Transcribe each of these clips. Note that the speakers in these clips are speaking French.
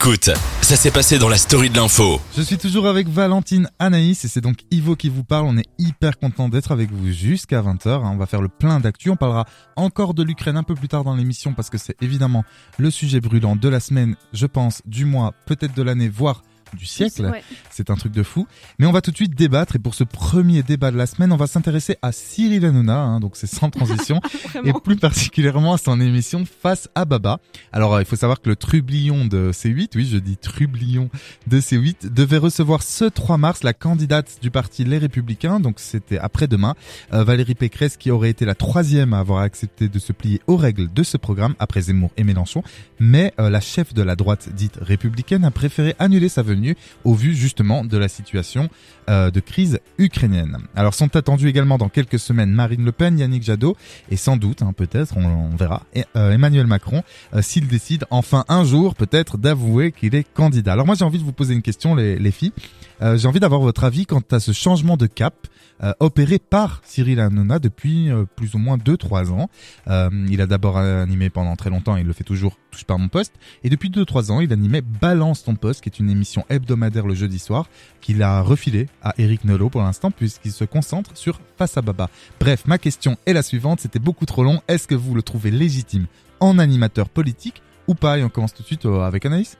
Écoute, ça s'est passé dans la story de l'info. Je suis toujours avec Valentine Anaïs et c'est donc Ivo qui vous parle. On est hyper content d'être avec vous jusqu'à 20h. On va faire le plein d'actu. On parlera encore de l'Ukraine un peu plus tard dans l'émission parce que c'est évidemment le sujet brûlant de la semaine, je pense, du mois, peut-être de l'année, voire du siècle. Ouais. C'est un truc de fou. Mais on va tout de suite débattre et pour ce premier débat de la semaine, on va s'intéresser à Cyril Hanouna, hein, donc c'est sans transition, et plus particulièrement à son émission Face à Baba. Alors euh, il faut savoir que le trublion de C8, oui je dis trublion de C8, devait recevoir ce 3 mars la candidate du parti Les Républicains, donc c'était après-demain, euh, Valérie Pécresse qui aurait été la troisième à avoir accepté de se plier aux règles de ce programme après Zemmour et Mélenchon, mais euh, la chef de la droite dite républicaine a préféré annuler sa venue au vu justement de la situation euh, de crise ukrainienne. Alors sont attendus également dans quelques semaines Marine Le Pen, Yannick Jadot et sans doute, hein, peut-être, on, verra, euh, Emmanuel Macron euh, s'il décide enfin un jour peut-être d'avouer qu'il est candidat. Alors moi j'ai envie de vous poser une question les, les filles. J'ai envie d'avoir votre avis quant à ce changement de cap euh, opéré par Cyril Hanouna depuis euh, plus ou moins 2-3 ans. Euh, il a d'abord animé pendant très longtemps, il le fait toujours, touche pas à mon poste. Et depuis 2-3 ans, il animait Balance ton poste, qui est une émission hebdomadaire le jeudi soir, qu'il a refilé à Eric Nolot pour l'instant, puisqu'il se concentre sur Face à Baba. Bref, ma question est la suivante, c'était beaucoup trop long. Est-ce que vous le trouvez légitime en animateur politique ou pas? Et on commence tout de suite euh, avec Anaïs.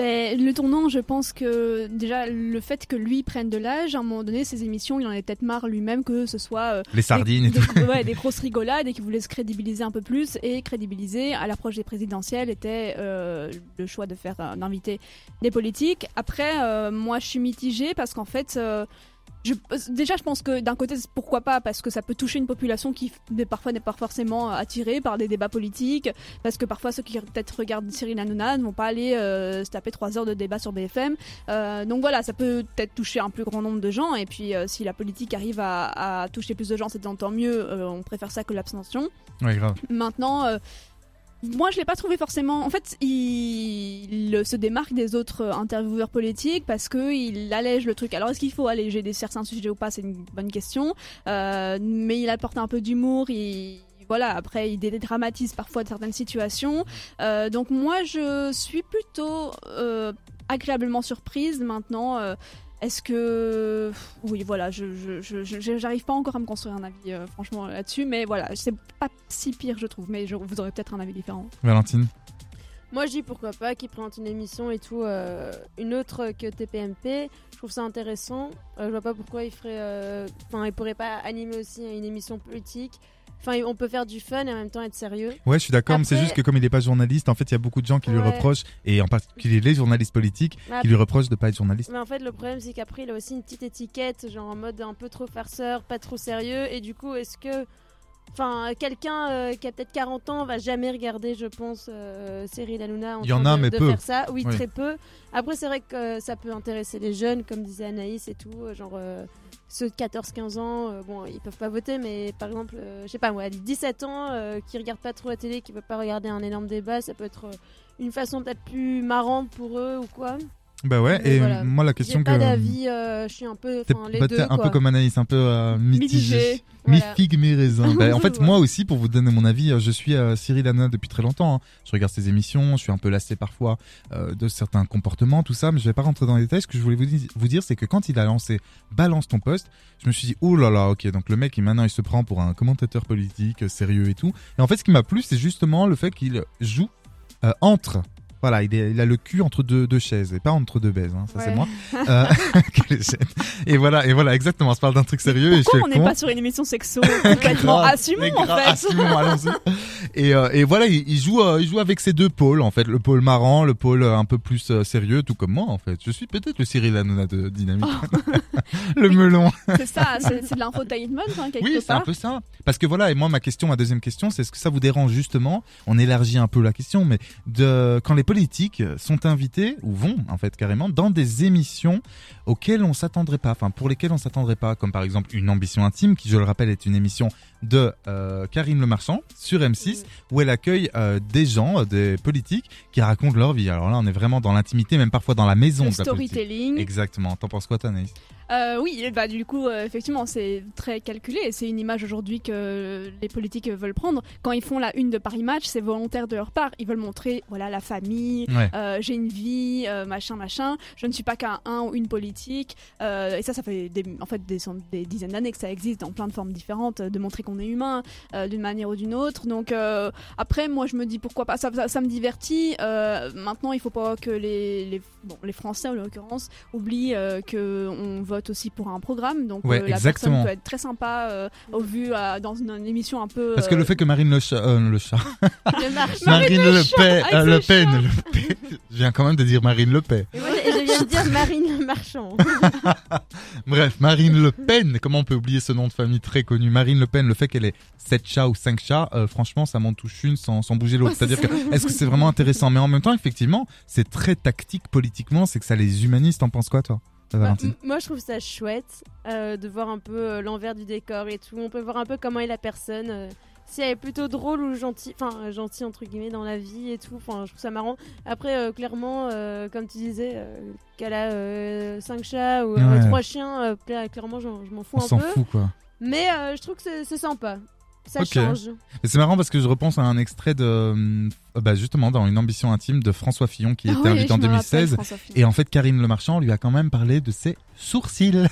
Ben, le tournant, je pense que déjà le fait que lui prenne de l'âge, à un moment donné, ses émissions, il en avait peut-être marre lui-même que ce soit euh, Les sardines et des, tout. des- ouais, des grosses rigolades et qu'il voulait se crédibiliser un peu plus et crédibiliser à l'approche des présidentielles était euh, le choix de faire euh, d'inviter des politiques. Après, euh, moi, je suis mitigée parce qu'en fait. Euh, je, déjà, je pense que d'un côté, pourquoi pas, parce que ça peut toucher une population qui parfois n'est pas forcément attirée par des débats politiques, parce que parfois ceux qui peut-être regardent Cyril Hanouna ne vont pas aller euh, se taper trois heures de débat sur BFM. Euh, donc voilà, ça peut peut-être toucher un plus grand nombre de gens, et puis euh, si la politique arrive à, à toucher plus de gens, c'est tant mieux, on préfère ça que l'abstention. Ouais, grave. Maintenant, moi je l'ai pas trouvé forcément. En fait, il, se démarque des autres euh, intervieweurs politiques parce que il allège le truc. Alors est-ce qu'il faut alléger des certains sujets ou pas? C'est une bonne question. Euh, mais il apporte un peu d'humour. Il voilà, après il dédramatise parfois certaines situations. Euh, donc moi je suis plutôt agréablement surprise maintenant. Est-ce que oui voilà je j'arrive pas encore à me construire un avis euh, franchement là-dessus mais voilà c'est pas si pire je trouve mais je- vous aurez peut-être un avis différent Valentine. Moi, je dis pourquoi pas qu'il présente une émission et tout, euh, une autre que TPMP. Je trouve ça intéressant. Euh, je vois pas pourquoi il ferait. euh, Enfin, il pourrait pas animer aussi une émission politique. Enfin, on peut faire du fun et en même temps être sérieux. Ouais, je suis d'accord, mais c'est juste que comme il n'est pas journaliste, en fait, il y a beaucoup de gens qui lui reprochent, et en particulier les journalistes politiques, qui lui reprochent de pas être journaliste. Mais en fait, le problème, c'est qu'après, il a aussi une petite étiquette, genre en mode un peu trop farceur, pas trop sérieux. Et du coup, est-ce que. Enfin, quelqu'un euh, qui a peut-être 40 ans va jamais regarder, je pense, euh, Cyril Hanouna en Il y en a, de, mais de peu. faire ça. Oui, Oui. très peu. Après, c'est vrai que euh, ça peut intéresser les jeunes, comme disait Anaïs et tout. euh, Genre, euh, ceux de 14-15 ans, euh, bon, ils peuvent pas voter, mais par exemple, euh, je sais pas moi, 17 ans, euh, qui regardent pas trop la télé, qui peuvent pas regarder un énorme débat, ça peut être euh, une façon peut-être plus marrante pour eux ou quoi. Bah ouais, Mais et voilà. moi la question pas que. d'avis, euh, je suis un peu. Les bah, deux. un quoi. peu comme Anaïs, un peu euh, mitigé. mitigé Mi Voilà. figue, mi raisin. Bah, en fait, moi aussi, pour vous donner mon avis, euh, je suis euh, Cyril Hanouna depuis très longtemps. hein. Je regarde ses émissions, je suis un peu lassé parfois euh, de certains comportements, tout ça, mais je vais pas rentrer dans les détails. Ce que je voulais vous, di- vous dire, c'est que quand il a lancé Balance ton poste, je me suis dit, oh là là, ok, donc le mec, il, maintenant, il se prend pour un commentateur politique, euh, sérieux et tout. Et en fait, ce qui m'a plu, c'est justement le fait qu'il joue entre. Voilà, il, est- il a le cul entre deux, deux chaises et pas entre deux baises, hein, ça c'est moi. Euh, et voilà, et voilà, exactement. On se parle d'un truc sérieux et je pourquoi on n'est pas sur une émission sexo complètement? Assumons en fait assumons, allons-y. Et, euh, et voilà, il, il joue, euh, il joue avec ces deux pôles en fait, le pôle marrant, le pôle un peu plus sérieux, tout comme moi en fait. Je suis peut-être le Cyril Hanouna de Dynamique, le Oui. melon. c'est ça c'est de l'infotainment hein, quelque Oui, c'est un part peu ça. Parce que voilà, et moi ma question, ma deuxième question, c'est est-ce que ça vous dérange justement? On élargit un peu la question, mais de quand les politiques sont invités ou vont en fait carrément dans des émissions auxquelles on s'attendrait pas, enfin pour lesquelles on s'attendrait pas, comme par exemple une ambition intime, qui je le rappelle est une émission de euh, Karine Le Marchand sur M6 où elle accueille euh, des gens, euh, des politiques qui racontent leur vie. Alors là, on est vraiment dans l'intimité, même parfois dans la maison le de la politique. storytelling Exactement. T'en penses quoi, toi, Anaïs Euh, oui, bah du coup, euh, effectivement, c'est très calculé. et C'est une image aujourd'hui que les politiques veulent prendre. Quand ils font la une de Paris Match, c'est volontaire de leur part. Ils veulent montrer, voilà, la famille, Ouais. euh, j'ai une vie, euh, machin, machin. Je ne suis pas qu'un un ou une politique. Euh, et ça, ça fait des, en fait des, dizaines d'années que ça existe dans plein de formes différentes, euh, de montrer qu'on est humain euh, d'une manière ou d'une autre. Donc euh, après, moi, je me dis pourquoi pas. Ça, ça, ça me divertit. Euh, maintenant, il faut pas que les, les, bon, les Français, en l'occurrence, oublient euh, que on vote aussi pour un programme. Donc Ouais, euh, la exactement. personne peut être très sympa euh, au vu euh, dans une, une émission un peu. Parce que le fait que Marine Le Chat, euh, le chat. Marine Le Pen, le Pen, Le Pen, je viens quand même de dire Marine Le Pen. Et moi, je viens de dire Marine le Marchand. Bref, Marine Le Pen, comment on peut oublier ce nom de famille très connu? Marine Le Pen, le fait qu'elle ait 7 chats ou 5 chats, euh, franchement, ça m'en touche une sans, sans bouger l'autre. Ouais, C'est-à-dire que, est-ce que c'est vraiment intéressant? Mais en même temps, effectivement, c'est très tactique politiquement, c'est que ça les humanise. T'en penses quoi, toi? Bah, moi, je trouve ça chouette euh, de voir un peu euh, l'envers du décor et tout. On peut voir un peu comment est la personne. euh, si elle est plutôt drôle ou gentille, enfin gentille entre guillemets dans la vie et tout. Enfin, je trouve ça marrant. Après, clairement, comme tu disais, qu'elle a 5 chats ou Ouais. 3 chiens, cla- clairement, je m'en fous On un s'en peu. fout, quoi. Mais je trouve que c'est- sympa. Ça change. Et c'est marrant parce que je repense à un extrait de, euh, bah justement, dans une ambition intime de François Fillon qui ah était oui, invité en me rappelle, 2016. François Fillon. Et en fait, Karine Le Marchand lui a quand même parlé de ses sourcils.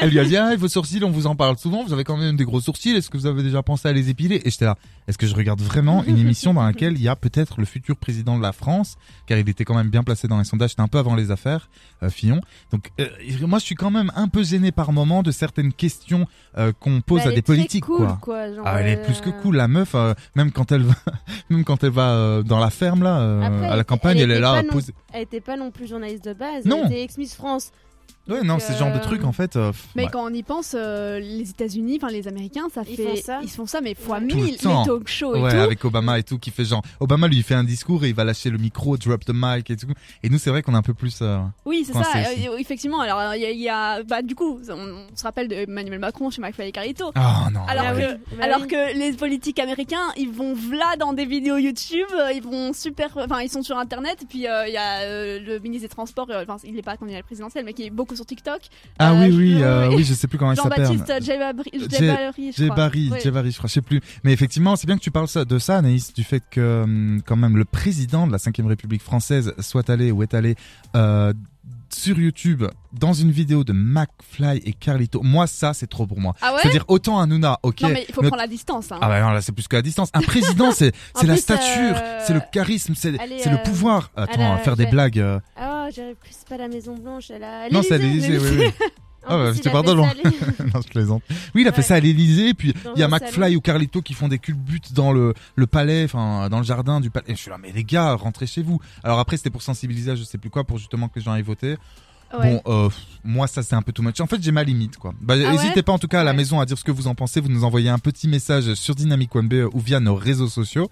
Elle lui a dit, ah, vos sourcils, on vous en parle souvent, vous avez quand même des gros sourcils, est-ce que vous avez déjà pensé à les épiler? Et j'étais là, est-ce que je regarde vraiment une émission dans laquelle il y a peut-être le futur président de la France, car il était quand même bien placé dans les sondages, c'était un peu avant les affaires, euh, Fillon. Donc, euh, moi, je suis quand même un peu gêné par moment de certaines questions euh, qu'on pose Bah, à des politiques, cool, quoi. genre, Ah, elle est euh, plus que cool, la meuf, euh, même quand elle va, même quand elle va euh, dans la ferme là, euh, Après, à la campagne, elle, elle est là, non- poser. Elle était pas non plus journaliste de base. Non. Elle était ex-Miss France. Ouais, non, c'est ce genre de euh, truc en fait. euh, pff, Mais ouais. quand on y pense, euh, les États-Unis, enfin les Américains, ça Ils fait, font ça ils font ça, mais fois Ouais. Tout le mille, temps. les talk shows et Ouais, tout. avec Obama et tout, qui fait genre. Obama lui il fait un discours et il va lâcher le micro, drop the mic et tout. Et nous, c'est vrai qu'on est un peu plus. euh, Oui, c'est ça. c'est euh, effectivement, alors il y, a- il y a, bah du coup, on, on se rappelle de Emmanuel Macron chez McFly et Carlito. Ah non. Alors Ah que, oui. Bah alors que les politiques américains, ils vont v'là dans des vidéos YouTube, euh, ils vont super, enfin ils sont sur Internet. Et puis euh, il y a euh, le ministre des Transports, euh, enfin il est pas candidat présidentiel, mais qui est beaucoup sur TikTok. Ah Euh, oui, je- oui, euh, oui. oui, je sais plus comment il s'appelle. Jean-Baptiste. Jebari, Oui. Jebari, je crois, je sais plus. Mais effectivement, c'est bien que tu parles de ça, Anaïs, du fait que hum, quand même le président de la 5 République française soit allé ou est allé euh, sur YouTube dans une vidéo de McFly et Carlito. Moi, ça, c'est trop pour moi. Ah ouais? C'est-à-dire autant Hanouna, ok. Non mais il faut prendre la distance. Hein. Ah bah non, là c'est plus que la distance. Un président, c'est la stature, euh, c'est le charisme, c'est c'est le euh, pouvoir. Attends, faire des blagues. euh, J'arrive plus, c'est pas la Maison Blanche, elle a. Non, c'est à l'Élysée, oui, oui. Ah, bah, à l'Élysée. non, je plaisante. Oui, il a fait ça à l'Élysée, puis il y a McFly salon. ou Carlito qui font des culbutes dans le, le palais, enfin dans le jardin du palais. Et je suis là, mais les gars, rentrez chez vous. Alors après, c'était pour sensibiliser, à je sais plus quoi, pour justement que les gens aillent voter. Ouais. Bon, euh, moi ça c'est un peu too much. En fait, j'ai ma limite quoi. Bah, Ah n'hésitez ouais pas en tout cas à la Ouais. maison à dire ce que vous en pensez. Vous nous envoyez un petit message sur Dynamic One B ou via nos réseaux sociaux.